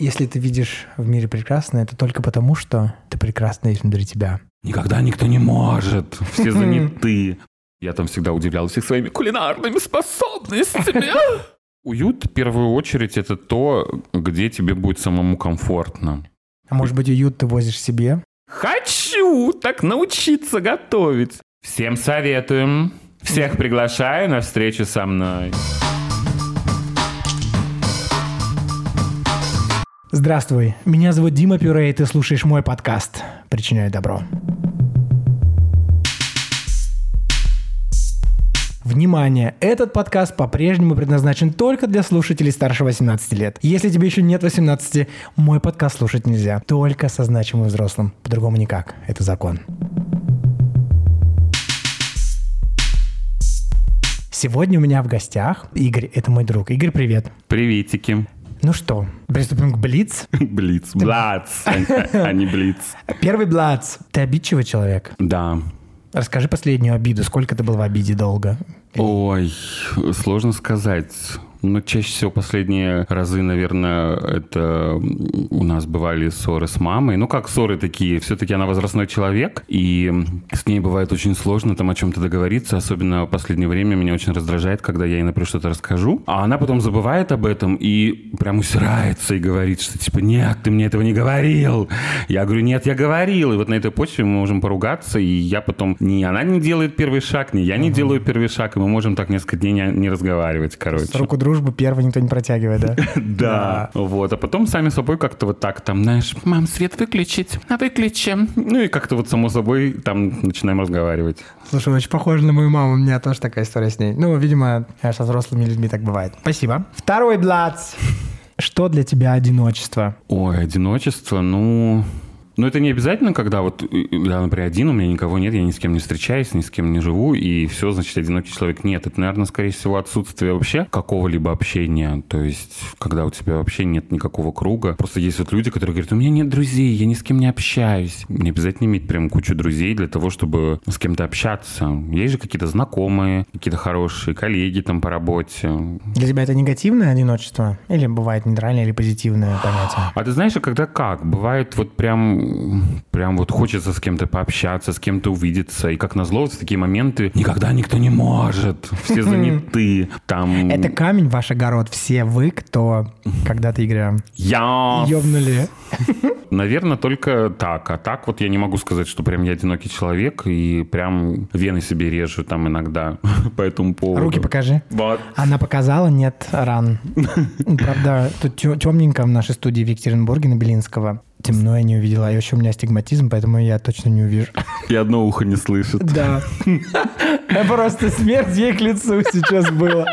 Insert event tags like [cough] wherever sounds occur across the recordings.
Если ты видишь в мире прекрасное, это только потому, что ты прекрасна есть внутри тебя. Никогда никто не может. Все заняты. Я там всегда удивлял всех своими кулинарными способностями. [laughs] Уют, в первую очередь, это то, где тебе будет самому комфортно. А может быть, уют ты возишь себе? Хочу так научиться готовить. Всем советуем. Всех приглашаю на встречу со мной. Здравствуй, меня зовут Дима Пюре, и ты слушаешь мой подкаст «Причиняю добро». Внимание! Этот подкаст по-прежнему предназначен только для слушателей старше 18 лет. Если тебе еще нет 18, мой подкаст слушать нельзя. Только со значимым взрослым. По-другому никак. Это закон. Сегодня у меня в гостях Игорь, это мой друг. Игорь, привет. Приветики. Ну что, приступим к Блиц. [laughs] Блиц. Блац, а не Блиц. Первый Блац. Ты обидчивый человек? Да. Расскажи последнюю обиду. Сколько ты был в обиде долго? Ой, сложно сказать. Ну, чаще всего последние разы, наверное, это у нас бывали ссоры с мамой. Ну, как ссоры такие? Все-таки она возрастной человек, и с ней бывает очень сложно там о чем-то договориться. Особенно в последнее время меня очень раздражает, когда я ей, например, что-то расскажу, а она потом забывает об этом и прям усирается и говорит, что типа, нет, ты мне этого не говорил. Я говорю, нет, я говорил. И вот на этой почве мы можем поругаться, и я потом... Ни она не делает первый шаг, ни я не делаю первый шаг, и мы можем так несколько дней не, не разговаривать, короче. Руку дружбу первый никто не протягивает, [laughs] да? Да. Вот. А потом сами собой как-то вот так там, знаешь, мам, свет выключить, а выключи. Ну и как-то вот само собой там начинаем разговаривать. Слушай, очень похоже на мою маму. У меня тоже такая история с ней. Ну, видимо, со взрослыми людьми так бывает. Спасибо. Второй блац. Что для тебя одиночество? Ой, одиночество, ну... Но это не обязательно, когда вот я, например, один, у меня никого нет, я ни с кем не встречаюсь, ни с кем не живу, и все, значит, одинокий человек. Нет, это, наверное, скорее всего, отсутствие вообще какого-либо общения. То есть, когда у тебя вообще нет никакого круга. Просто есть вот люди, которые говорят, у меня нет друзей, я ни с кем не общаюсь. Не обязательно иметь прям кучу друзей для того, чтобы с кем-то общаться. Есть же какие-то знакомые, какие-то хорошие коллеги там по работе. Для тебя это негативное одиночество? Или бывает нейтральное или позитивное понятие? А ты знаешь, а когда как? Бывает вот прям прям вот хочется с кем-то пообщаться, с кем-то увидеться. И как назло, в такие моменты никогда никто не может. Все заняты. Там... Это камень ваш огород. Все вы, кто когда-то Игоря я... ёбнули. Наверное, только так. А так вот я не могу сказать, что прям я одинокий человек и прям вены себе режу там иногда [laughs] по этому поводу. Руки покажи. Вот. Она показала, нет ран. [laughs] Правда, тут темненько в нашей студии в Екатеринбурге на Белинского. Темно я не увидела. А еще у меня астигматизм, поэтому я точно не увижу. И одно ухо не слышит. Да. Просто смерть ей к лицу сейчас было.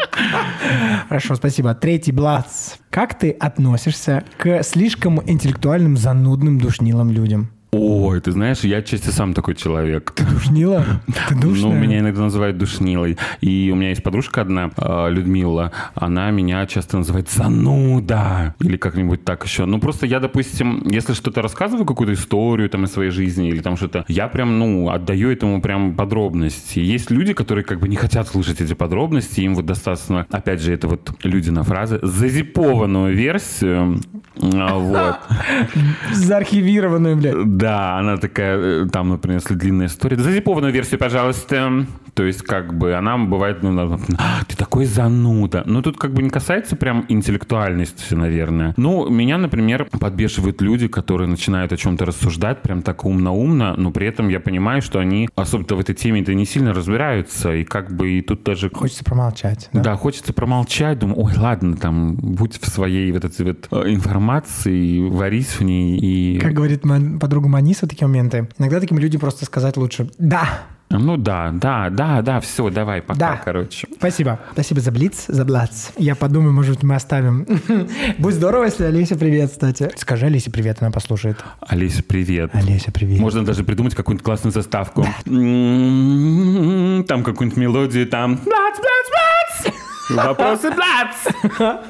Хорошо, спасибо. Третий блац. Как ты относишься к слишком интеллектуальным, занудным, душнилым людям? Ой, ты знаешь, я отчасти сам такой человек. Ты душнила? Ты душная? Ну, меня иногда называют душнилой. И у меня есть подружка одна, а, Людмила, она меня часто называет зануда. Или как-нибудь так еще. Ну, просто я, допустим, если что-то рассказываю, какую-то историю там из своей жизни или там что-то, я прям, ну, отдаю этому прям подробности. Есть люди, которые как бы не хотят слушать эти подробности, им вот достаточно, опять же, это вот люди на фразы, зазипованную версию. А, вот. [laughs] Заархивированную, блядь. Да, она такая, э, там, например, если длинная история. Зазипованную версию, пожалуйста. То есть, как бы, она бывает, ну, «А, ты такой зануда. Но тут как бы не касается прям интеллектуальности, наверное. Ну, меня, например, подбешивают люди, которые начинают о чем-то рассуждать прям так умно-умно, но при этом я понимаю, что они особенно в этой теме-то не сильно разбираются, и как бы и тут даже... Хочется промолчать, да? Да, хочется промолчать, думаю, ой, ладно, там, будь в своей вот этой вот э, информации, варись в ней и... Как говорит подруга Маниса, такие моменты. Иногда таким людям просто сказать лучше «да». Ну да, да, да, да, все, давай, пока, Да. короче. Спасибо. Спасибо за блиц, за блац. Я подумаю, может быть, мы оставим. [laughs] Будет здорово, если Олеся привет, кстати. Скажи Олесе привет, она послушает. Олеся, привет. Олеся, привет. Можно даже придумать какую-нибудь классную заставку. Там какую-нибудь мелодию, там... Блац, блац, блац! Вопросы, блац!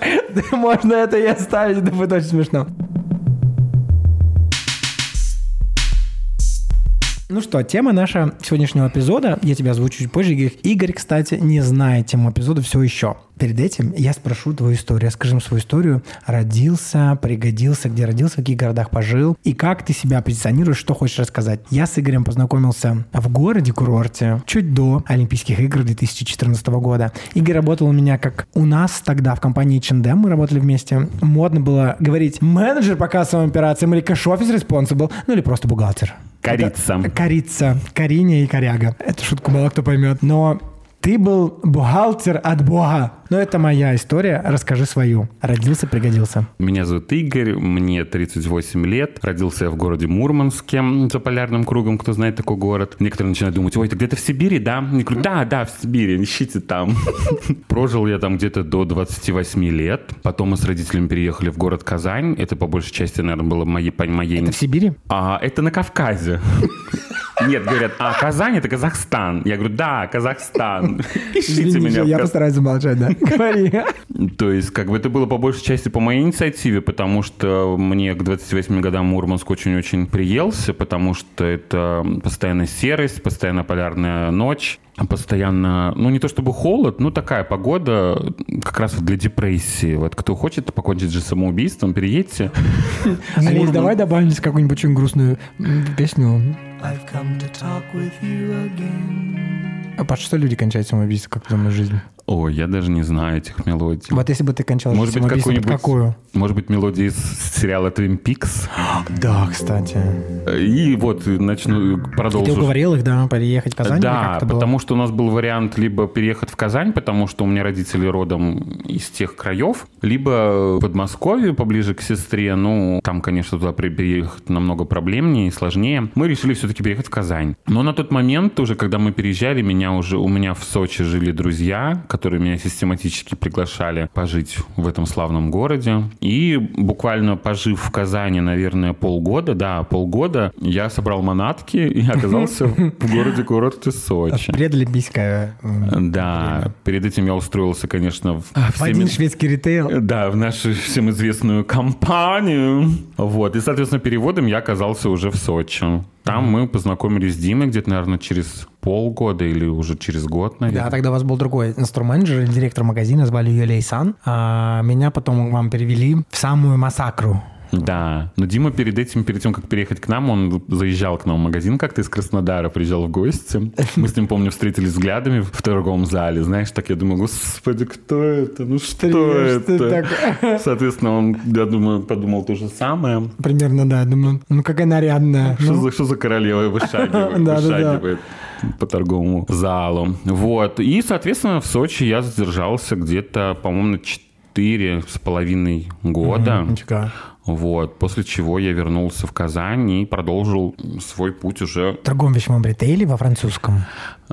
Можно это и оставить, это будет очень смешно. Ну что, тема наша сегодняшнего эпизода, я тебя озвучу чуть позже. Игорь, Игорь, кстати, не знает тему эпизода все еще. Перед этим я спрошу твою историю. Расскажи им свою историю. Родился, пригодился, где родился, в каких городах пожил. И как ты себя позиционируешь, что хочешь рассказать. Я с Игорем познакомился в городе-курорте чуть до Олимпийских игр 2014 года. Игорь работал у меня как у нас тогда в компании H&M, мы работали вместе. Модно было говорить менеджер по кассовым операциям или кэш-офис responsible, ну или просто бухгалтер. Корица. Это корица. Кориня и коряга. Эту шутку мало кто поймет. Но ты был бухгалтер от Бога. Но это моя история. Расскажи свою. Родился, пригодился. Меня зовут Игорь, мне 38 лет. Родился я в городе Мурманске, за полярным кругом, кто знает такой город. Некоторые начинают думать, ой, ты где-то в Сибири, да? Я говорю, да, да, в Сибири, ищите там. [laughs] Прожил я там где-то до 28 лет. Потом мы с родителями переехали в город Казань. Это по большей части, наверное, было моей, моей... Это в Сибири? А, это на Кавказе. [laughs] Нет, говорят, а Казань это Казахстан. Я говорю, да, Казахстан. [laughs] Ищите меня. Я постараюсь замолчать, да. [laughs] Говори. То есть, как бы это было по большей части по моей инициативе, потому что мне к 28 годам Мурманск очень-очень приелся, потому что это постоянная серость, постоянно полярная ночь, постоянно, ну не то чтобы холод, но такая погода как раз для депрессии. Вот кто хочет покончить же самоубийством, переедьте. Алис, давай добавим здесь какую-нибудь очень грустную песню. I've come to talk with you again. А под что люди кончают самоубийство, как думаешь, жизнь? О, я даже не знаю этих мелодий. Вот если бы ты кончал Может быть, какую-нибудь, какую? может быть, мелодии из сериала Twin Peaks. Да, кстати. И вот начну, И ты продолжу. уговорил их, да, переехать в Казань? Да, потому что у нас был вариант либо переехать в Казань, потому что у меня родители родом из тех краев, либо в Подмосковье, поближе к сестре. Ну, там, конечно, туда переехать намного проблемнее и сложнее. Мы решили все-таки переехать в Казань. Но на тот момент, уже когда мы переезжали, меня уже, у меня в Сочи жили друзья, которые меня систематически приглашали пожить в этом славном городе. И буквально пожив в Казани, наверное, полгода, да, полгода, я собрал манатки и [laughs] оказался в городе-курорте Сочи. Предолимпийская. м, Да, перед этим я устроился, конечно, в, всеми- один шведский ритейл. да, в нашу всем известную компанию. Вот. И, соответственно, переводом я оказался уже в Сочи. Там мы познакомились с Димой где-то, наверное, через полгода или уже через год, наверное. Да, тогда у вас был другой инструмент-менеджер директор магазина, звали ее Лейсан. А меня потом вам перевели в самую массакру. Да. Но Дима перед этим, перед тем, как переехать к нам, он заезжал к нам в магазин как-то из Краснодара, приезжал в гости. Мы с ним, помню, встретились взглядами в торговом зале. Знаешь, так я думаю, господи, кто это? Ну что что это? такое? Соответственно, он, я думаю, подумал то же самое. Примерно, да. Думаю, ну какая нарядная. Что, Ну, за, что за королева вышагивает, [laughs] Да, да, да. вышагивает по торговому залу. Вот. И, соответственно, в Сочи я задержался где-то, по-моему, на четыре с половиной года. нифига. Вот. После чего я вернулся в Казань и продолжил свой путь уже. В торговом вещевом ритейле во французском.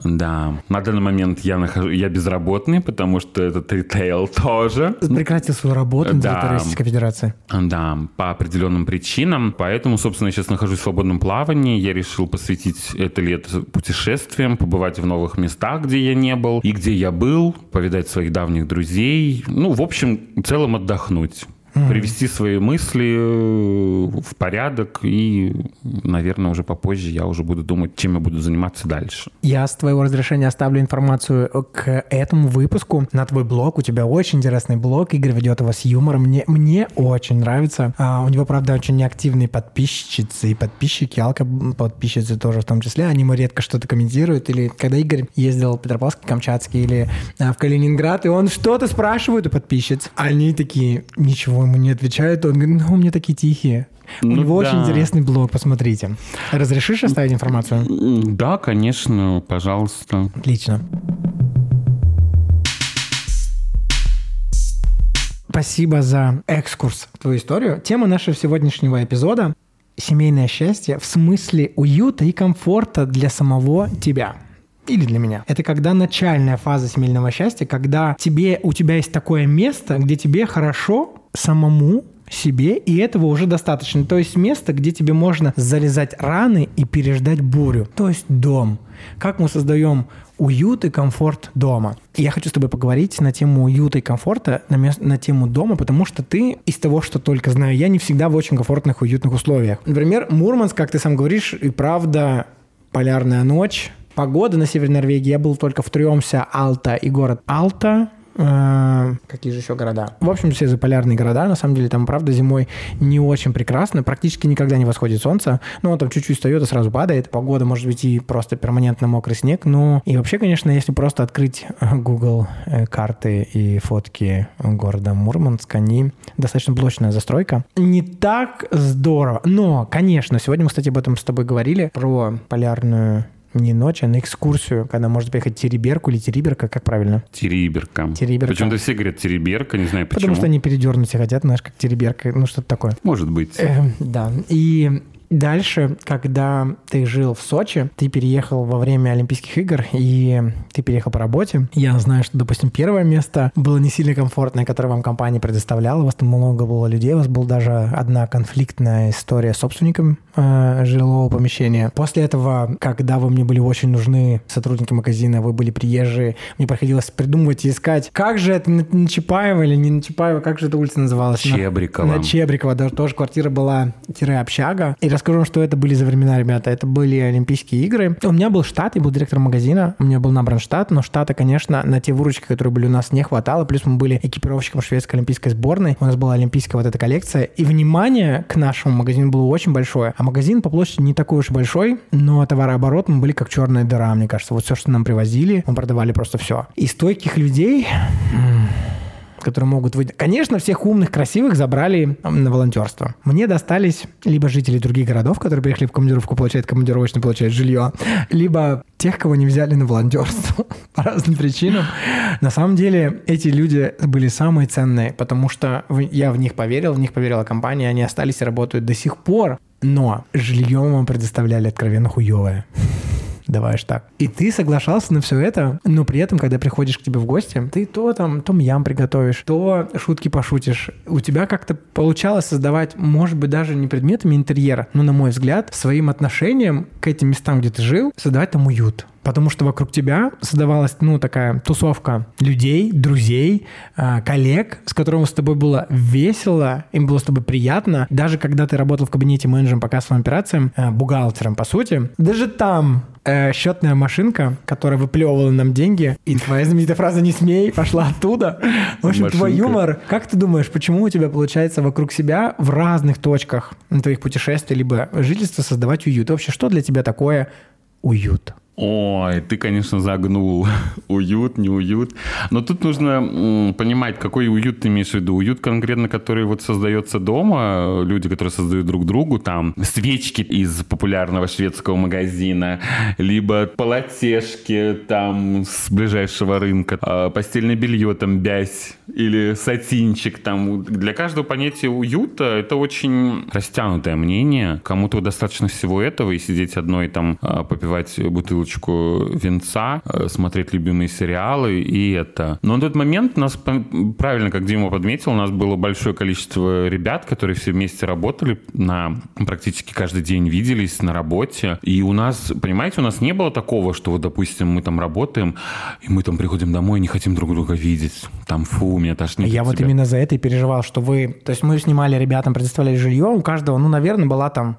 Да. На данный момент я, нахожу, я безработный, потому что этот ритейл [laughs] тоже. Прекратил свою работу на Да. территории Российской Федерации. Да, по определенным причинам. Поэтому, собственно, я сейчас нахожусь в свободном плавании. Я решил посвятить это лето путешествиям, побывать в новых местах, где я не был, и где я был, повидать своих давних друзей. Ну, в общем, в целом отдохнуть. Привести свои мысли э, в порядок и, наверное, уже попозже я уже буду думать, чем я буду заниматься дальше. Я с твоего разрешения оставлю информацию к этому выпуску на твой блог. У тебя очень интересный блог. Игорь ведет его с юмором. Мне, мне очень нравится. А, у него, правда, очень неактивные подписчицы и подписчики, алка подписчицы тоже в том числе. Они ему редко что-то комментируют. Или когда Игорь ездил в Петропавловск, Камчатский или а, в Калининград, и он что-то спрашивает у подписчиц. Они такие, ничего ему не отвечают. Он говорит, ну, у меня такие тихие. У Ну него да. очень интересный блог, посмотрите. Разрешишь оставить информацию? Да, конечно, пожалуйста. Отлично. Спасибо за экскурс в твою историю. Тема нашего сегодняшнего эпизода – семейное счастье в смысле уюта и комфорта для самого тебя. Или для меня. Это когда начальная фаза семейного счастья, когда тебе, у тебя есть такое место, где тебе хорошо самому себе, и этого уже достаточно. То есть место, где тебе можно залезать раны и переждать бурю. То есть дом. Как мы создаем уют и комфорт дома. И я хочу с тобой поговорить на тему уюта и комфорта, на, мес- на тему дома, потому что ты из того, что только знаю, я не всегда в очень комфортных, уютных условиях. Например, Мурманск, как ты сам говоришь, и правда полярная ночь. Погода на севере Норвегии. Я был только в Трёмсе, Алта и город Алта. Э, Какие же еще города? В общем, все заполярные города. На самом деле там, правда, зимой не очень прекрасно. Практически никогда не восходит солнце. Ну, он там чуть-чуть встает и сразу падает. Погода может быть и просто перманентно мокрый снег. Ну, и вообще, конечно, если просто открыть [laughs] Google э, карты и фотки города Мурманск, они достаточно блочная застройка. Не так здорово. Но, конечно, сегодня мы, кстати, об этом с тобой говорили, про полярную не ночь, а на экскурсию, когда можно поехать Тереберку или Териберка, как правильно? Териберка. Териберка. Почему-то все говорят Териберка, не знаю почему. Потому что они передернуть хотят, знаешь, как Тереберка, ну что-то такое. Может быть. Э, да. И Дальше, когда ты жил в Сочи, ты переехал во время Олимпийских игр, и ты переехал по работе. Я знаю, что, допустим, первое место было не сильно комфортное, которое вам компания предоставляла. У вас там много было людей, у вас была даже одна конфликтная история с собственником э, жилого помещения. После этого, когда вы мне были очень нужны, сотрудники магазина, вы были приезжие, мне приходилось придумывать и искать, как же это на, на Чапаева или не на Чапаева, как же эта улица называлась? Чебрикова. На, на Чебрикова, даже тоже квартира была тире-общага. И расскажу, что это были за времена, ребята. Это были Олимпийские игры. У меня был штат, я был директором магазина, у меня был набран штат, но штата, конечно, на те выручки, которые были у нас, не хватало. Плюс мы были экипировщиком шведской олимпийской сборной. У нас была олимпийская вот эта коллекция. И внимание к нашему магазину было очень большое. А магазин по площади не такой уж большой, но товарооборот мы были как черная дыра, мне кажется. Вот все, что нам привозили, мы продавали просто все. И стойких людей которые могут выйти. Конечно, всех умных, красивых забрали на волонтерство. Мне достались либо жители других городов, которые приехали в командировку, получают командировочно, получают жилье, либо тех, кого не взяли на волонтерство [laughs] по разным причинам. На самом деле, эти люди были самые ценные, потому что я в них поверил, в них поверила компания, они остались и работают до сих пор. Но жилье вам предоставляли откровенно хуевое давай аж так. И ты соглашался на все это, но при этом, когда приходишь к тебе в гости, ты то там, том ям приготовишь, то шутки пошутишь. У тебя как-то получалось создавать, может быть, даже не предметами интерьера, но, на мой взгляд, своим отношением к этим местам, где ты жил, создавать там уют потому что вокруг тебя создавалась, ну, такая тусовка людей, друзей, а, коллег, с которыми с тобой было весело, им было с тобой приятно. Даже когда ты работал в кабинете менеджером по кассовым операциям, а, бухгалтером, по сути, даже там э, счетная машинка, которая выплевывала нам деньги, и твоя знаменитая фраза «не смей» пошла оттуда. В общем, машинка. твой юмор. Как ты думаешь, почему у тебя получается вокруг себя в разных точках твоих путешествий либо жительства создавать уют? И вообще, что для тебя такое уют? Ой, ты, конечно, загнул. [laughs] уют, не уют. Но тут нужно понимать, какой уют ты имеешь в виду. Уют конкретно, который вот создается дома, люди, которые создают друг другу, там, свечки из популярного шведского магазина, либо полотешки там с ближайшего рынка, а, постельное белье там бязь или сатинчик там. Для каждого понятия уюта это очень растянутое мнение. Кому-то достаточно всего этого и сидеть одной там а, попивать бутылку бутылочку венца, э, смотреть любимые сериалы и это. Но на тот момент нас, правильно, как Дима подметил, у нас было большое количество ребят, которые все вместе работали на практически каждый день виделись на работе. И у нас, понимаете, у нас не было такого, что вот, допустим, мы там работаем, и мы там приходим домой и не хотим друг друга видеть. Там, фу, меня тошнит Я вот именно за это и переживал, что вы... То есть мы снимали ребятам, предоставляли жилье, у каждого, ну, наверное, была там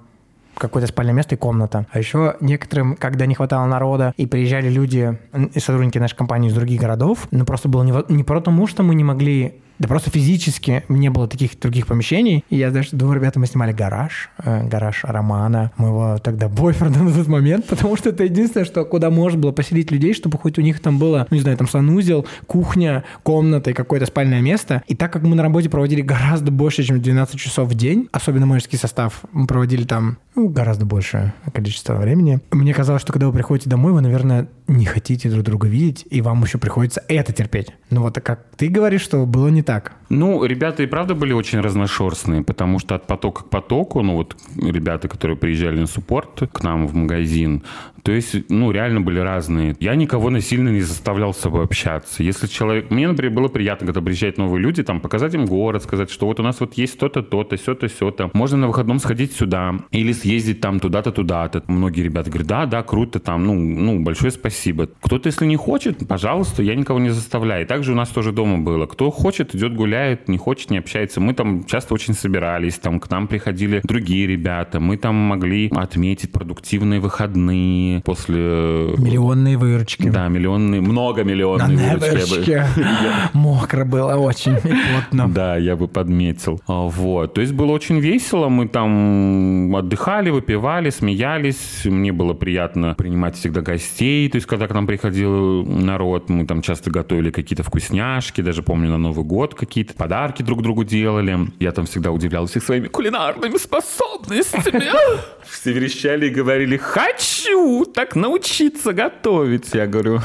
какое-то спальное место и комната. А еще некоторым, когда не хватало народа и приезжали люди и сотрудники нашей компании из других городов, ну просто было не, не потому, что мы не могли да просто физически не было таких других помещений. И я, знаешь, двумя ребятами снимали гараж, э, гараж Романа, моего тогда бойфренда [laughs] на тот момент, потому что это единственное, что куда можно было поселить людей, чтобы хоть у них там было, ну, не знаю, там санузел, кухня, комната и какое-то спальное место. И так как мы на работе проводили гораздо больше, чем 12 часов в день, особенно менеджерский состав, мы проводили там ну, гораздо большее количество времени. Мне казалось, что когда вы приходите домой, вы, наверное, не хотите друг друга видеть, и вам еще приходится это терпеть. Ну вот, как ты говоришь, что было не так. Ну, ребята и правда были очень разношерстные, потому что от потока к потоку, ну вот ребята, которые приезжали на суппорт к нам в магазин, то есть, ну, реально были разные. Я никого насильно не заставлял с собой общаться. Если человек... Мне, например, было приятно, когда приезжают новые люди, там, показать им город, сказать, что вот у нас вот есть то-то, то-то, все-то, все-то. Можно на выходном сходить сюда или съездить там туда-то, туда-то. Многие ребята говорят, да, да, круто, там, ну, ну, большое спасибо. Кто-то, если не хочет, пожалуйста, я никого не заставляю. И также у нас тоже дома было. Кто хочет, идет гуляет, не хочет, не общается. Мы там часто очень собирались, там к нам приходили другие ребята. Мы там могли отметить продуктивные выходные, миллионные после... Миллионные выручки. Да, миллионные, многомиллионные На выручки. я бы-. [laughs] [laughs] Мокро было очень плотно. Да, я бы подметил. А, Вот. То есть было очень весело. Мы там отдыхали, выпивали, смеялись. Мне было приятно принимать всегда гостей. То есть когда к нам приходил народ, мы там часто готовили какие-то вкусняшки. Даже помню, на Новый год какие-то подарки друг другу делали. Я там всегда удивлял всех своими кулинарными способностями. [laughs] Все верещали и говорили, хочу так научиться готовить. Я говорю,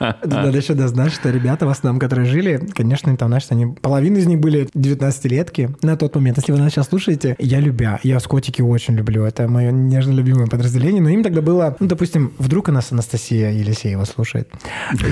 Надо еще да, знать, что ребята в основном, которые жили, конечно, там, знаешь, они, половина из них были 19-летки на тот момент. Если вы нас сейчас слушаете, я любя, я скотики очень люблю, это мое нежно любимое подразделение, но им тогда было, ну, допустим, вдруг у нас Анастасия Елисеева слушает,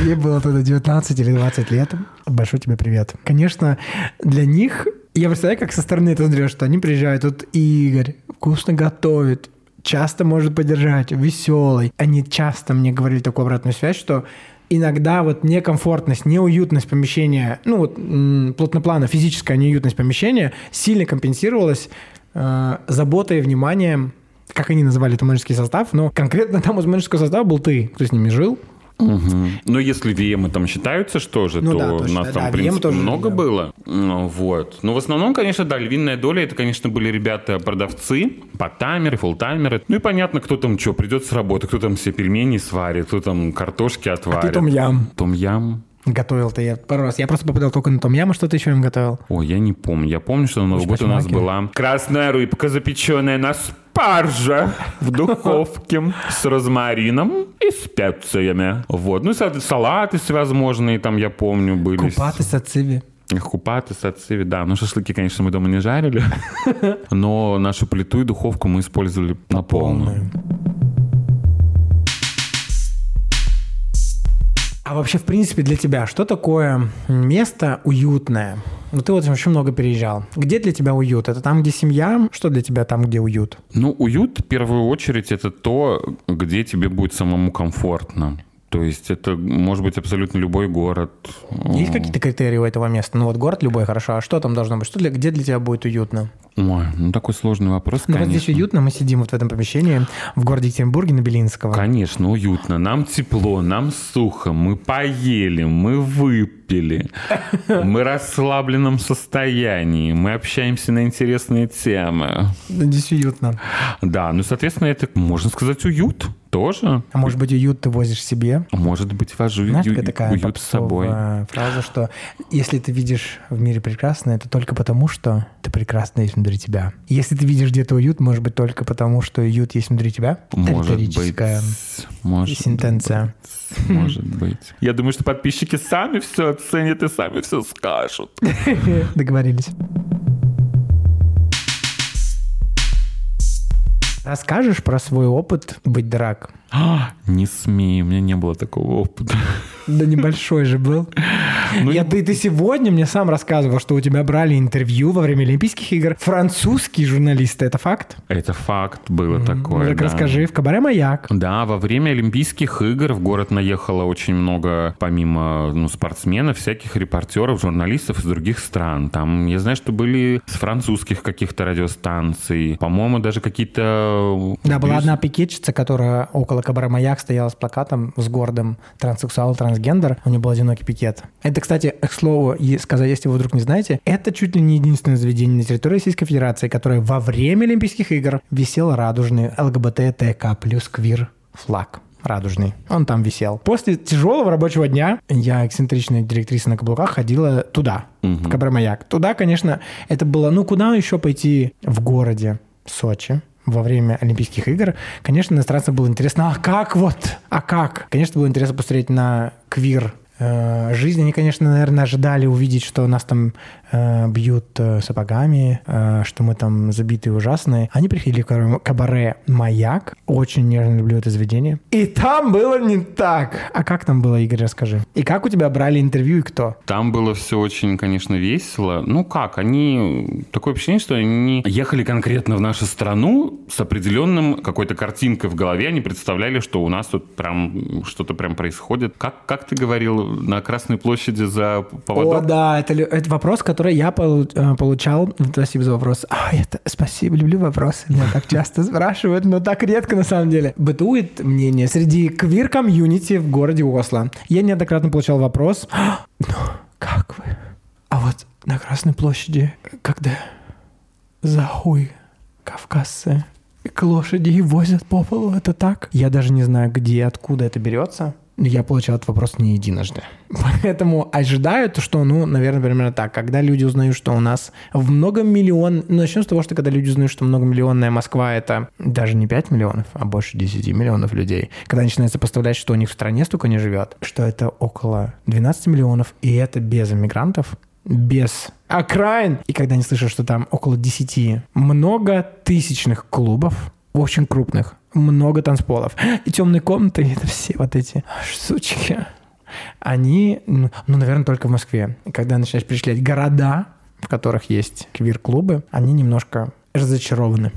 ей было тогда 19 или 20 лет, большой тебе привет. Конечно, для них я представляю, как со стороны это смотрю, что они приезжают, тут Игорь вкусно готовит, часто может поддержать, веселый. Они часто мне говорили такую обратную связь, что иногда вот некомфортность, неуютность помещения, ну вот плотноплана, физическая неуютность помещения сильно компенсировалась э, заботой и вниманием, как они называли это менеджерский состав, но конкретно там из менеджерского состава был ты, кто с ними жил. Мгм. Но если VM там считаются, что же, Ну то да, у нас там, да, в принципе, VM тоже, много да. было. Ну, вот. Но в основном, конечно, да, львиная доля, это, конечно, были ребята-продавцы, подтаймеры, фултаймеры. Ну и понятно, кто там что, придет с работы, кто там все пельмени сварит, кто там картошки А ты отварит. том-ям Том-ям. Готовил-то я пару раз. Я просто попадал только на том-ям, а что ты еще им готовил? Ой, я не помню. Я помню, что на Новый год у нас была красная рыбка, запеченная на спарже в духовке с розмарином и специями. Вот. Ну и са- салаты всевозможные там, я помню, были. Купаты сациви. Купаты, сациви, да. Ну, шашлыки, конечно, мы дома не жарили. [laughs] Но нашу плиту и духовку мы использовали на полную. А вообще, в принципе, для тебя что такое место уютное? Ну, ты вот очень много переезжал. Где для тебя уют? Это там, где семья? Что для тебя там, где уют? Ну, уют, в первую очередь, это то, где тебе будет самому комфортно. То есть это может быть абсолютно любой город. Есть какие-то критерии у этого места? Ну, вот город любой, хорошо. А что там должно быть? Что для, где для тебя будет уютно? Ой, ну такой сложный вопрос, Ну, вот конечно. здесь уютно, мы сидим вот в этом помещении в городе Екатеринбурге на Белинского. Конечно, уютно. Нам тепло, нам сухо. Мы поели, мы выпили. Мы в расслабленном состоянии. Мы общаемся на интересные темы. Здесь уютно. Да, ну, соответственно, это, можно сказать, уют тоже. А может быть, уют ты возишь себе? Может быть, вожу Знаешь, ю- такая уют с собой. фраза, что если ты видишь в мире прекрасное, это только потому, что ты прекрасно есть внутри тебя. Если ты видишь где-то уют, может быть, только потому, что уют есть внутри тебя. Может быть. Может сентенция. быть. Может быть. Я думаю, что подписчики сами все оценят и сами все скажут. [laughs] Договорились. Расскажешь про свой опыт быть драк? А, [gasps] Не смей, у меня не было такого опыта. Да небольшой же был. Ну, Я, ты, ты сегодня мне сам рассказывал, что у тебя брали интервью во время Олимпийских игр. Французские журналисты, это факт? Это факт было такое. Ну, так да. расскажи, в кабаре «Маяк». Да, во время Олимпийских игр в город наехало очень много, помимо ну, спортсменов, всяких репортеров, журналистов из других стран. Там, я знаю, что были с французских каких-то радиостанций. По-моему, даже какие-то... Да, была одна пикетчица, которая около кабаре «Маяк» стояла с плакатом с городом транссексуал, трансгендер. У нее был одинокий пикет. Это, кстати, к слову, и сказать, если вы вдруг не знаете, это чуть ли не единственное заведение на территории Российской Федерации, которое во время Олимпийских игр висел радужный ЛГБТ-ТК плюс квир флаг радужный. Он там висел. После тяжелого рабочего дня я, эксцентричная директриса на каблуках, ходила туда, в Кабрамаяк. Туда, конечно, это было... Ну, куда еще пойти в городе Сочи? Во время Олимпийских игр, конечно, иностранцам было интересно, а как вот, а как? Конечно, было интересно посмотреть на квир жизнь. Они, конечно, наверное, ожидали увидеть, что нас там э, бьют э, сапогами, э, что мы там забитые ужасные. Они приходили в кабаре- кабаре «Маяк». Очень нежно люблю это заведение. И там было не так. А как там было, Игорь, расскажи. И как у тебя брали интервью и кто? Там было все очень, конечно, весело. Ну как, они... Такое ощущение, что они ехали конкретно в нашу страну с определенным какой-то картинкой в голове. Они представляли, что у нас тут прям что-то прям происходит. Как, как ты говорил, на Красной площади за О, поводок? да, это, это вопрос, который я э, получал. Спасибо за вопрос. А, это, спасибо, люблю вопросы. Меня так часто спрашивают, но так редко на самом деле. Бытует мнение среди квир-комьюнити в городе Осло. Я неоднократно получал вопрос. Ну, как вы? А вот на Красной площади, когда за хуй кавказцы к лошади возят по полу, это так? Я даже не знаю, где, откуда это берется. Я получал этот вопрос не единожды. [laughs] Поэтому ожидаю то, что, ну, наверное, примерно так. Когда люди узнают, что у нас в многомиллион... Ну, начнем с того, что когда люди узнают, что многомиллионная Москва — это даже не 5 миллионов, а больше 10 миллионов людей. Когда начинается поставлять, что у них в стране столько не живет, что это около 12 миллионов, и это без иммигрантов, без окраин. И когда они слышат, что там около 10 много тысячных клубов, очень крупных, много танцполов. И темные комнаты, это все вот эти сучки. Они, ну, ну, наверное, только в Москве. Когда начинаешь перечислять города, в которых есть квир-клубы, они немножко разочарованы.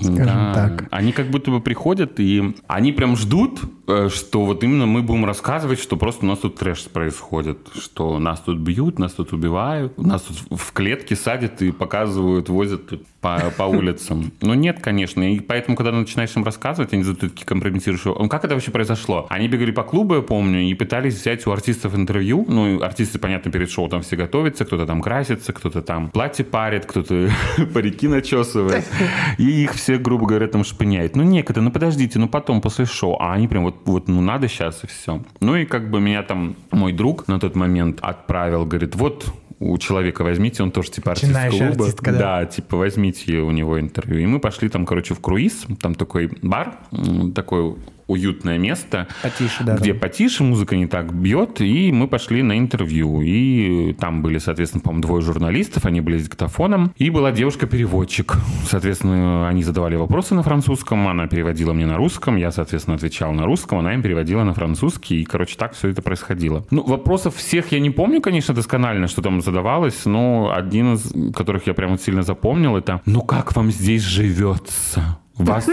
Скажем Да. так. Они как будто бы приходят, и они прям ждут, что вот именно мы будем рассказывать, что просто у нас тут трэш происходит, что нас тут бьют, нас тут убивают, нас тут в клетке садят и показывают, возят тут по, по улицам. Но нет, конечно. И поэтому, когда начинаешь им рассказывать, они задают такие компрометирующие... «Ну, Как это вообще произошло? Они бегали по клубу, я помню, и пытались взять у артистов интервью. Ну, артисты, понятно, перед шоу там все готовятся, кто-то там красится, кто-то там платье парит, кто-то [laughs] парики начесывает. [laughs] И их все, грубо говоря, там шпыняет. Ну, некогда, ну, подождите, ну, потом, после шоу. А они прям вот, вот ну, надо сейчас и все. Ну, и как бы меня там мой друг на тот момент отправил, говорит, вот, у человека возьмите, он тоже типа артист Начинающий клуба. артистка, да. да, типа возьмите у него интервью. И мы пошли там, короче, в круиз, там такой бар, м, такое уютное место, Потише, да. где там. потише, музыка не так бьет, и мы пошли на интервью. И там были, соответственно, по-моему, двое журналистов, они были с диктофоном, и была девушка-переводчик. Соответственно, они задавали вопросы на французском, она переводила мне на русском, я, соответственно, отвечал на русском, она им переводила на французский, и, короче, так все это происходило. Ну, вопросов всех я не помню, конечно, досконально, что там задавалось, но один из которых я прям вот сильно запомнил, это «Ну как вам здесь живется?» Вас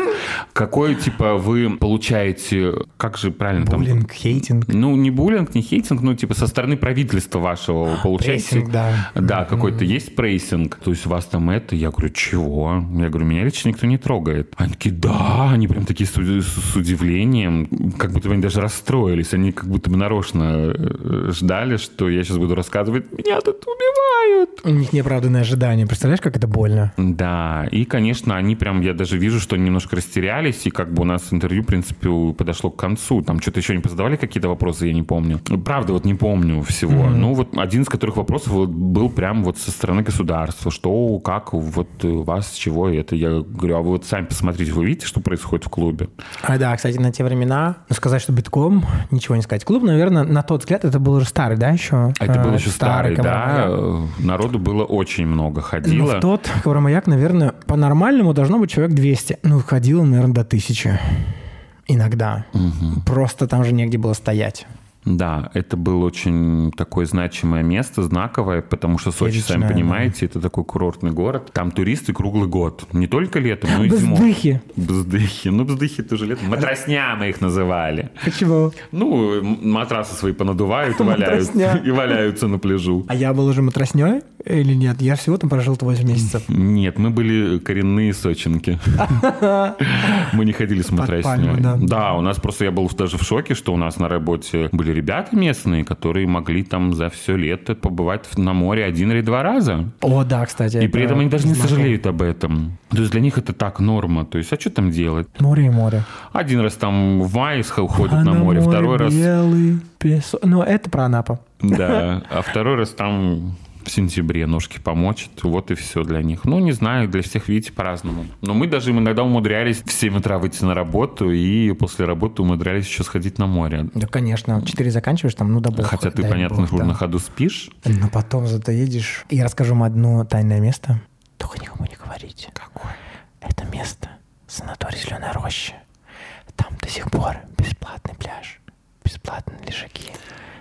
какой, типа, вы получаете, как же правильно там? Буллинг, хейтинг. Ну, не буллинг, не хейтинг, ну, типа, со стороны правительства вашего вы получаете... Прессинг, да. Да, какой-то есть прессинг. То есть у вас там это, я говорю, чего? Я говорю, меня лично никто не трогает. Они такие, да, они прям такие с, с удивлением, как будто бы они даже расстроились. Они как будто бы нарочно э, ждали, что я сейчас буду рассказывать, меня тут убивают. У них неоправданное ожидание. Представляешь, как это больно? Да, и, конечно, они прям, я даже вижу, что они немножко растерялись, и как бы у нас интервью, в принципе, подошло к концу. Там что-то еще не позадавали какие-то вопросы, я не помню. Правда, вот не помню всего. Ну, вот один из которых вопросов вот был прям вот со стороны государства. Что, как, вот у вас, чего это? Я говорю, а вы вот сами посмотрите, вы видите, что происходит в клубе? А, да, кстати, на те времена, ну, сказать, что битком, ничего не сказать. Клуб, наверное, на тот взгляд, это был уже старый, да, еще? А это Э, был еще старый, да. Ковромаяк. Народу было очень много, Ну, ходило. в тот Ковромаяк, наверное, по-нормальному должно быть человек 200. Ну, ходило, наверное, до тысячи. Иногда. Просто там же негде было стоять. Да, это было очень такое значимое место, знаковое, потому что Сочи, сами Фееричное, понимаете, это такой курортный город. Там туристы круглый год. Не только летом, но и зимой. Бздыхи. Бздыхи. Ну, бздыхи тоже летом. Матросня мы их называли. Почему? Ну, матрасы свои понадувают и, валяют, [laughs] Матросня. и валяются на пляжу. А я был уже матросней или нет? Я всего там прожил 8 месяцев. Нет, мы были коренные сочинки. [laughs] Мы не ходили с пальму, да. У нас просто я был даже в шоке, что у нас на работе были ребята местные, которые могли там за все лето побывать на море один или два раза. О, да, кстати. И при это этом они даже не сожалеют об этом. То есть для них это так норма. То есть, а что там делать? Море и море. Один раз там в мае ходят А на море, второй раз... белый песок. Ну, это про Анапу. Да, а второй раз там в сентябре ножки помочат. Вот и все для них. Ну, не знаю, для всех, видите, по-разному. Но мы даже иногда умудрялись в 7 утра выйти на работу и после работы умудрялись еще сходить на море. Да, конечно. в 4 заканчиваешь там, ну да бог. Хотя ты, понятно, бог, да. на ходу спишь. Но потом зато едешь. Я расскажу вам одно тайное место. Только никому не говорите. Какое? Это место санаторий Зеленая роща. Там до сих пор бесплатный пляж, бесплатные лежаки.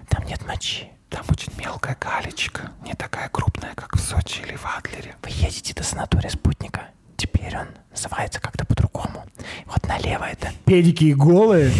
Там нет мочи. Там очень мелкая галечка, не такая крупная, как в Сочи или в Адлере. Вы едете до санатория спутника. Теперь он называется как-то по-другому. Вот налево это педики и голые,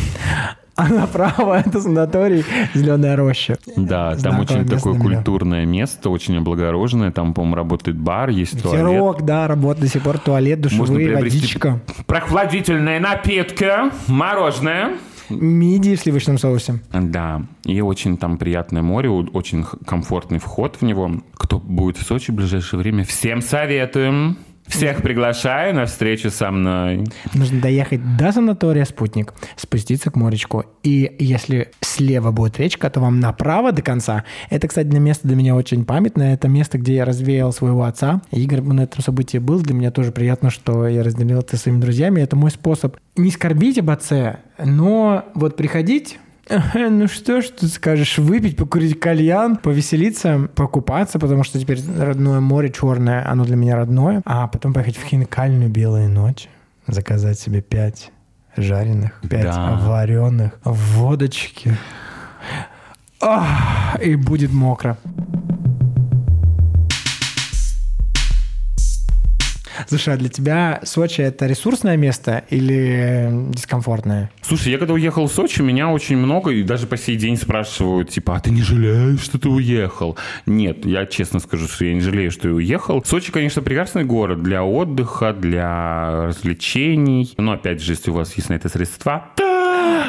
а направо это санаторий Зеленая роща. Да, там очень такое культурное место, очень облагороженное. Там, по-моему, работает бар, есть туалет. Ветерок, да, работает до сих пор, туалет, душевые, приобрести водичка. Прохладительные напитки, мороженое. Мидии в сливочном соусе. Да, и очень там приятное море, очень комфортный вход в него. Кто будет в Сочи в ближайшее время, всем советуем. Всех приглашаю на встречу со мной. Нужно доехать до санатория «Спутник», спуститься к моречку. И если слева будет речка, то вам направо до конца. Это, кстати, для место для меня очень памятное. Это место, где я развеял своего отца. Игорь на этом событии был. Для меня тоже приятно, что я разделил это со своими друзьями. Это мой способ не скорбить об отце, но вот приходить Ну что ж ты скажешь, выпить, покурить кальян, повеселиться, покупаться, потому что теперь родное море черное, оно для меня родное, а потом поехать в хинкальную белую ночь, заказать себе пять жареных, пять Да. вареных, водочки. Ах, и будет мокро. Слушай, а для тебя Сочи это ресурсное место или дискомфортное? Слушай, я когда уехал в Сочи, меня очень много, и даже по сей день спрашивают, типа, а ты не жалеешь, что ты уехал? Нет, я честно скажу, что я не жалею, что я уехал. Сочи, конечно, прекрасный город для отдыха, для развлечений. Но, опять же, если у вас есть на это средства,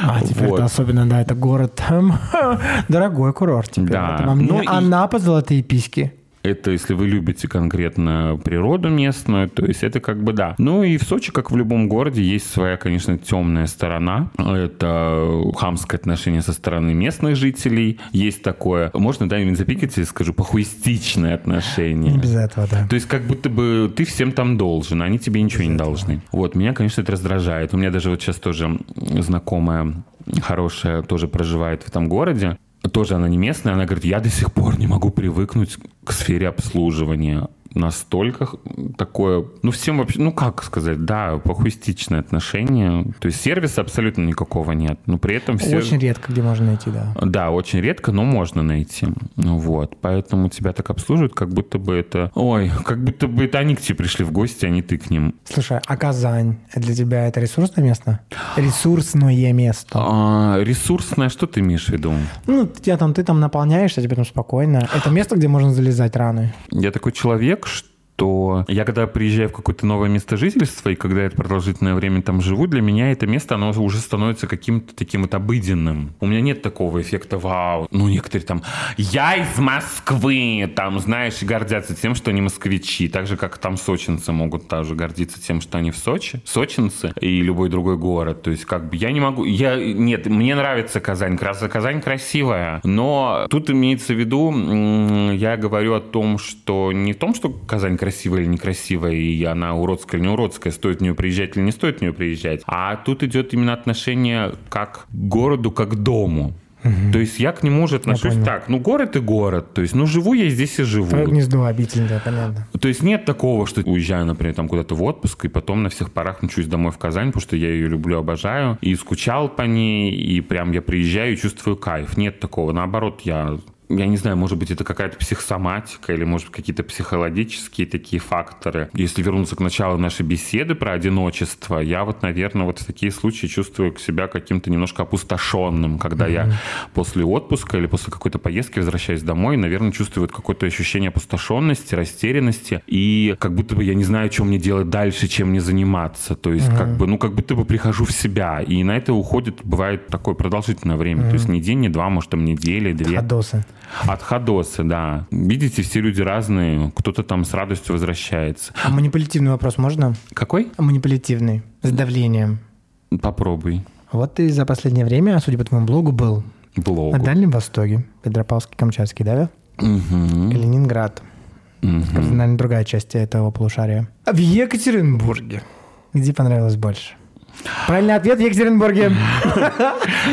А теперь Вот. это особенно, да, это город [laughs] дорогой курорт теперь. Да. Это вам не Ну и- Анапа, Золотые писки. Это если вы любите конкретно природу местную, то есть это как бы да. Ну и в Сочи, как в любом городе, есть своя, конечно, темная сторона. Это хамское отношение со стороны местных жителей. Есть такое, можно, да, именно запикать, я скажу, похуистичное отношение. Без этого, да. То есть как будто бы ты всем там должен, а они тебе ничего не должны. Вот, меня, конечно, это раздражает. У меня даже вот сейчас тоже знакомая хорошая тоже проживает в этом городе. Тоже она не местная, она говорит, я до сих пор не могу привыкнуть к сфере обслуживания. Настолько такое, ну всем вообще, ну как сказать, да, похуистичное отношение. То есть сервиса абсолютно никакого нет. Но при этом все... Очень редко где можно найти, да. Да, очень редко, но можно найти. Вот. Поэтому тебя так обслуживают, как будто бы это... Ой, как будто бы это они к тебе пришли в гости, а не ты к ним. Слушай, а Казань для тебя это ресурсное место? Ресурсное место. А, ресурсное, что ты имеешь в виду? Ну, тебя там, ты там наполняешься, тебе там спокойно. Это место, где можно залезать раны. Я такой человек, что я когда приезжаю в какое-то новое место жительства, и когда я продолжительное время там живу, для меня это место, оно уже становится каким-то таким вот обыденным. У меня нет такого эффекта «Вау!» Ну, некоторые там «Я из Москвы!» Там, знаешь, и гордятся тем, что они москвичи. Так же, как там сочинцы могут также гордиться тем, что они в Сочи. Сочинцы и любой другой город. То есть, как бы, я не могу... Я... Нет, мне нравится Казань. Крас- Казань красивая. Но тут имеется в виду, я говорю о том, что не в том, что Казань красивая или некрасивая, и она уродская или не уродская, стоит в нее приезжать или не стоит в нее приезжать. А тут идет именно отношение как к городу, как к дому. То есть я к нему уже отношусь так. Ну, город и город. То есть, ну, живу я здесь и живу. Твое гнездо обитель, да, понятно. То есть нет такого, что уезжаю, например, там куда-то в отпуск, и потом на всех парах мчусь домой в Казань, потому что я ее люблю, обожаю, и скучал по ней, и прям я приезжаю и чувствую кайф. Нет такого. Наоборот, я я не знаю, может быть, это какая-то психосоматика или, может, какие-то психологические такие факторы. Если вернуться к началу нашей беседы про одиночество, я вот, наверное, вот в такие случаи чувствую себя каким-то немножко опустошенным, когда я после отпуска или после какой-то поездки возвращаюсь домой, наверное, чувствую вот какое-то ощущение опустошенности, растерянности, и как будто бы я не знаю, чем мне делать дальше, чем мне заниматься. То есть, как бы, ну, как будто бы прихожу в себя, и на это уходит, бывает, такое продолжительное время. То есть не день, не два, может, там недели, две. Ходосы. От ходоса, да. Видите, все люди разные. Кто-то там с радостью возвращается. А манипулятивный вопрос можно? Какой? А Манипулятивный. С давлением. Попробуй. Вот ты за последнее время, судя по твоему блогу, был Блогу. на Дальнем Востоке, Петропавловский-Камчатский, да? Мгм. Калининград. Мгм. Кардинально другая часть этого полушария. А в Екатеринбурге. Где понравилось больше? Правильный ответ в Екатеринбурге. [laughs]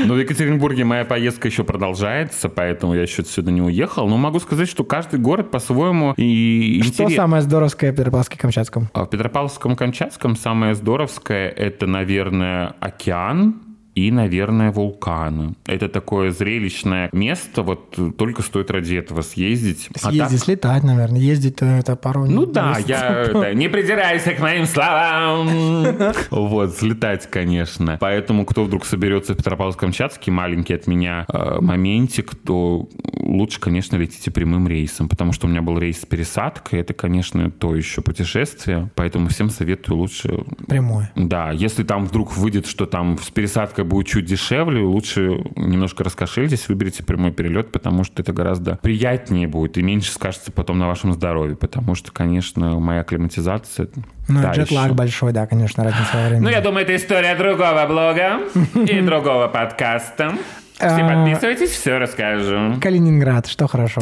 Ну, в Екатеринбурге моя поездка еще продолжается, поэтому я еще сюда не уехал. Но могу сказать, что каждый город по-своему и Что интерес- самое здоровское в Петропавловске-Камчатском? А в Петропавловском-Камчатском самое здоровское – это, наверное, океан. И, наверное, вулканы. Это такое зрелищное место, вот только стоит ради этого съездить. А съездить, так... слетать, наверное. Ездить это пару... Ну да, я... Да, не придирайся к моим словам. [laughs] Вот, слетать, конечно. Поэтому, кто вдруг соберется в Петропавловск-Камчатске, маленький от меня э, моментик, то лучше, конечно, летите прямым рейсом, потому что у меня был рейс с пересадкой. Это, конечно, то еще путешествие. Поэтому всем советую лучше... Прямое. Да, если там вдруг выйдет, что там с пересадкой будет чуть дешевле, лучше немножко раскошельтесь, выберите прямой перелет, потому что это гораздо приятнее будет и меньше скажется потом на вашем здоровье, потому что, конечно, моя акклиматизация ну, да, джетлаг еще. большой, да, конечно, разница во времени. Ну, я думаю, это история другого блога и [laughs] другого подкаста. Все а, подписывайтесь, все расскажу. Калининград, что хорошо?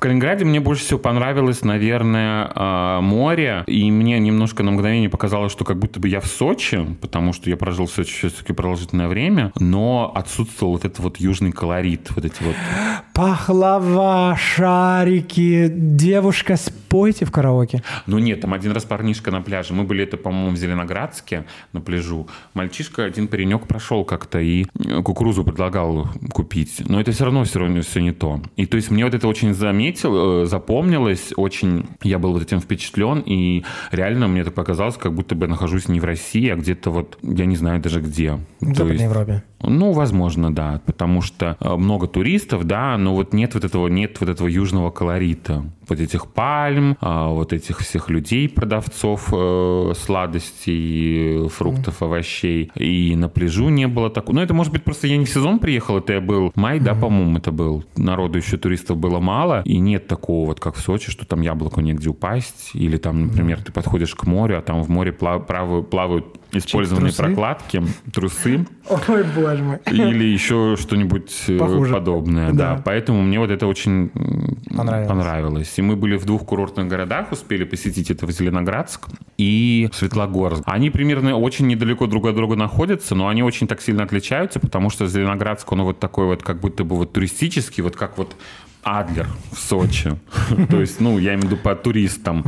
В Калининграде мне больше всего понравилось, наверное, а, море. И мне немножко на мгновение показалось, что как будто бы я в Сочи, потому что я прожил в Сочи все-таки продолжительное время, но отсутствовал вот этот вот южный колорит, вот эти вот... Пахлава, шарики, девушка, спойте в караоке. Ну нет, там один раз парнишка на пляже. Мы были это, по-моему, в Зеленоградске на пляжу. Мальчишка, один паренек прошел как-то и кукурузу предлагал купить. Но это все равно все равно все не то. И то есть мне вот это очень заметно заметил, э, запомнилось очень. Я был вот этим впечатлен, и реально мне так показалось, как будто бы я нахожусь не в России, а где-то вот, я не знаю даже где. В Западной Европе. Ну, возможно, да, потому что э, много туристов, да, но вот нет вот этого, нет вот этого южного колорита, вот этих пальм, а, вот этих всех людей, продавцов э, сладостей, фруктов, овощей, и на пляжу не было такого. Ну, это может быть просто я не в сезон приехал, это я был май, да, по-моему, это был. Народу еще туристов было мало, и нет такого вот, как в Сочи, что там яблоку негде упасть, или там, например, ты подходишь к морю, а там в море плавают использованные трусы? прокладки, трусы. Ой, боже мой. Или еще что-нибудь э, Похуже. подобное. Да. да. Поэтому мне вот это очень понравилось. понравилось. И мы были в двух курортных городах, успели посетить это в Зеленоградск и Светлогорск. Они примерно очень недалеко друг от друга находятся, но они очень так сильно отличаются, потому что Зеленоградск, он вот такой вот, как будто бы вот туристический, вот как вот Адлер в Сочи. [laughs] То есть, ну, я имею в виду по туристам.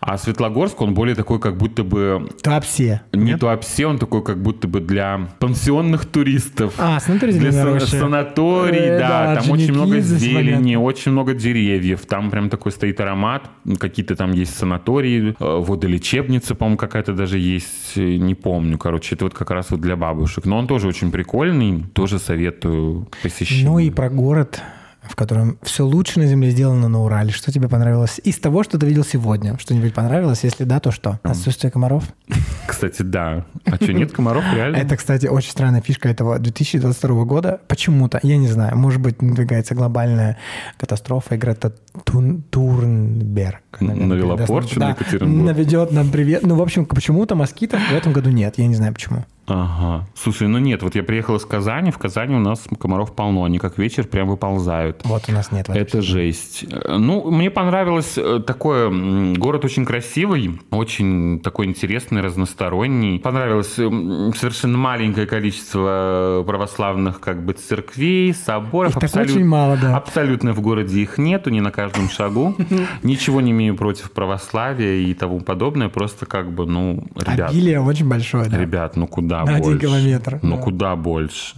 А Светлогорск, он более такой, как будто бы... Туапсе. Не туапсе, он такой, как будто бы для пансионных туристов. А, санаторий Для санаторий, э, да. Там очень много зелени, очень много деревьев. Там прям такой стоит аромат. Какие-то там есть санатории, э, водолечебница, по-моему, какая-то даже есть. Э, не помню, короче. Это вот как раз вот для бабушек. Но он тоже очень прикольный. Тоже советую посещать. Ну и про город в котором все лучше на Земле сделано на Урале. Что тебе понравилось из того, что ты видел сегодня? Что-нибудь понравилось? Если да, то что? Отсутствие комаров? Кстати, да. А что, нет комаров реально? Это, кстати, очень странная фишка этого 2022 года. Почему-то, я не знаю, может быть, надвигается глобальная катастрофа, и Грета Тун Турнберг. Навела порчу на Екатеринбург. Наведет нам привет. Ну, в общем, почему-то москитов в этом году нет. Я не знаю, почему. Ага. Слушай, ну нет, вот я приехал из Казани, в Казани у нас комаров полно, они как вечер прям выползают. Вот у нас нет. Это жесть. Ну, мне понравилось э, такое, город очень красивый, очень такой интересный, разносторонний. Понравилось совершенно маленькое количество православных как бы церквей, соборов. Их абсолют... очень мало, да. Абсолютно в городе их нету, не на каждом шагу. [laughs] Ничего не имею против православия и тому подобное, просто как бы, ну, ребят. Обилие очень большое, да. Ребят, ну куда на больше. один километр. Ну, да. куда больше.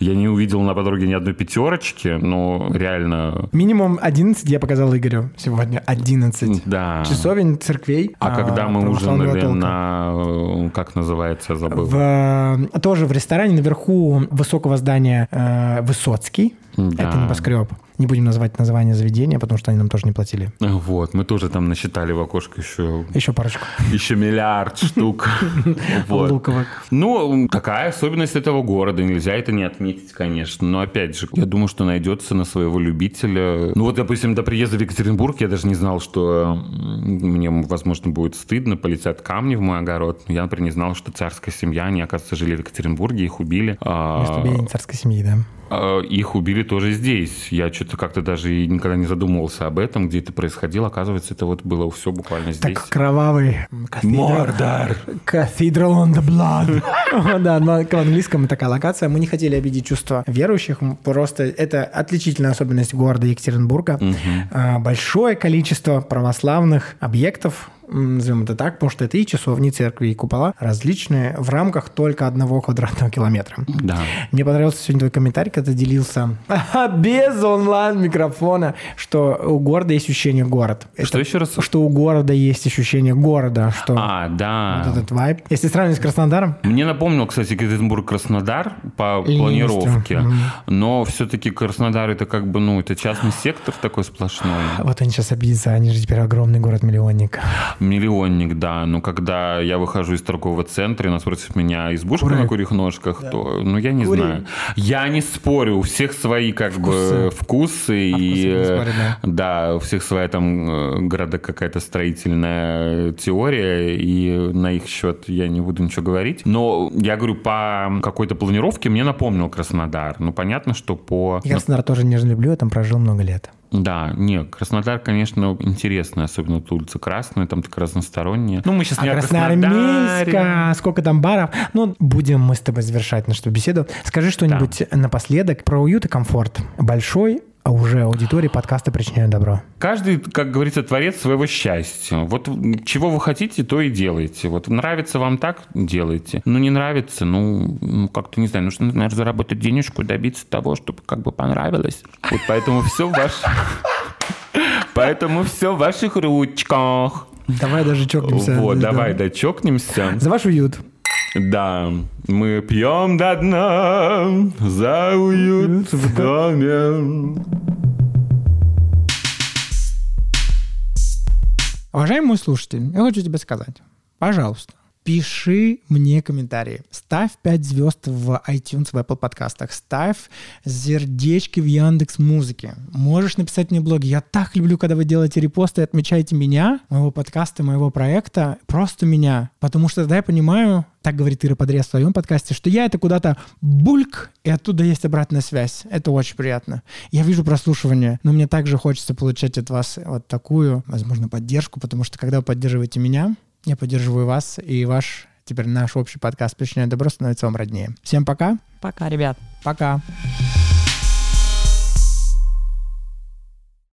Я не увидел на подруге ни одной пятерочки, но реально... Минимум 11 я показал Игорю сегодня. 11 да. часовень, церквей. А, а когда мы ужинали толка. на... Как называется, забыл. В, тоже в ресторане наверху высокого здания э, Высоцкий. Да. Это небоскреб. Не будем называть название заведения, потому что они нам тоже не платили. Вот, мы тоже там насчитали в окошко еще... Еще парочку. Еще миллиард штук. [laughs] Вот. Ну, такая особенность этого города. Нельзя это не отметить, конечно. Но опять же, я думаю, что найдется на своего любителя. Ну вот, допустим, до приезда в Екатеринбург я даже не знал, что мне, возможно, будет стыдно, полетят камни в мой огород. Я, например, не знал, что царская семья, они, оказывается, жили в Екатеринбурге, их убили. Место а, царской семьи, да. А, их убили тоже здесь. Я что-то как-то даже никогда не задумывался об этом, где это происходило. Оказывается, это вот было все буквально здесь. Так кровавый... Мордор! Cathedral on the blood. [laughs] Да, к английскому такая локация. Мы не хотели обидеть чувства верующих. Просто это отличительная особенность города Екатеринбурга. А, большое количество православных объектов, назовем это так, потому что это и часовни, церкви, и купола различные в рамках только одного квадратного километра. Да. Мне понравился сегодня твой комментарий, когда ты делился [laughs] без онлайн-микрофона, что у города есть ощущение город. Что еще раз? Что у города есть ощущение города, что А, да. вот этот вайб. Если сравнивать с Краснодаром, Мне напомнил, кстати, Екатеринбург-Краснодар по Ленинством. планировке, Мгм. но все-таки Краснодар это как бы, ну, это частный сектор такой сплошной. вот они сейчас обидятся, они же теперь огромный город-миллионник. Миллионник, да. Но когда я выхожу из торгового центра, и нас против меня избушка Куры. на курьих ножках, то, ну, я не Кури. знаю. Я не спорю, у всех свои как бы вкусы. А и, вкусы не спорят, да, у всех своя там э, города какая-то строительная теория, и на их счет я не буду ничего говорить. Но я говорю, по какой-то планировке мне напомнил Краснодар. Ну, понятно, что по... Я Краснодар тоже нежно люблю, я там прожил много лет. Да, не, Краснодар, конечно, интересный, особенно тут улица Красная, там так разносторонняя. Ну, мы сейчас не А Краснодаре. Красноармейска, сколько там баров. Ну, будем мы с тобой завершать нашу беседу. Скажи что-нибудь напоследок про уют и комфорт. Большой, а уже аудитории подкаста «Причиняю добро». Каждый, как говорится, творец своего счастья. Вот чего вы хотите, то и делайте. Вот нравится вам так, делайте. Ну, не нравится, ну, ну, как-то, не знаю, нужно, наверное, заработать денежку, добиться того, чтобы как бы понравилось. Вот поэтому все в ваших... [laughs] Поэтому все в ваших ручках. Давай даже чокнемся. Вот, Да. давай, да, чокнемся. За ваш уют. Да, мы пьем до дна за уют в доме. Уважаемый слушатель, я хочу тебе сказать, пожалуйста, пиши мне комментарии. Ставь 5 звезд в iTunes, в Apple подкастах. Ставь сердечки в Яндекс Музыке. Можешь написать мне блог. Я так люблю, когда вы делаете репосты и отмечаете меня, моего подкаста, моего проекта. Просто меня. Потому что тогда я понимаю, так говорит Ира Подрез в своем подкасте, что я это куда-то бульк, и оттуда есть обратная связь. Это очень приятно. Я вижу прослушивание, но мне также хочется получать от вас вот такую, возможно, поддержку, потому что когда вы поддерживаете меня, я поддерживаю вас, и ваш, теперь наш общий подкаст «Причиняю добро» становится вам роднее. Всем пока. Пока, ребят. Пока.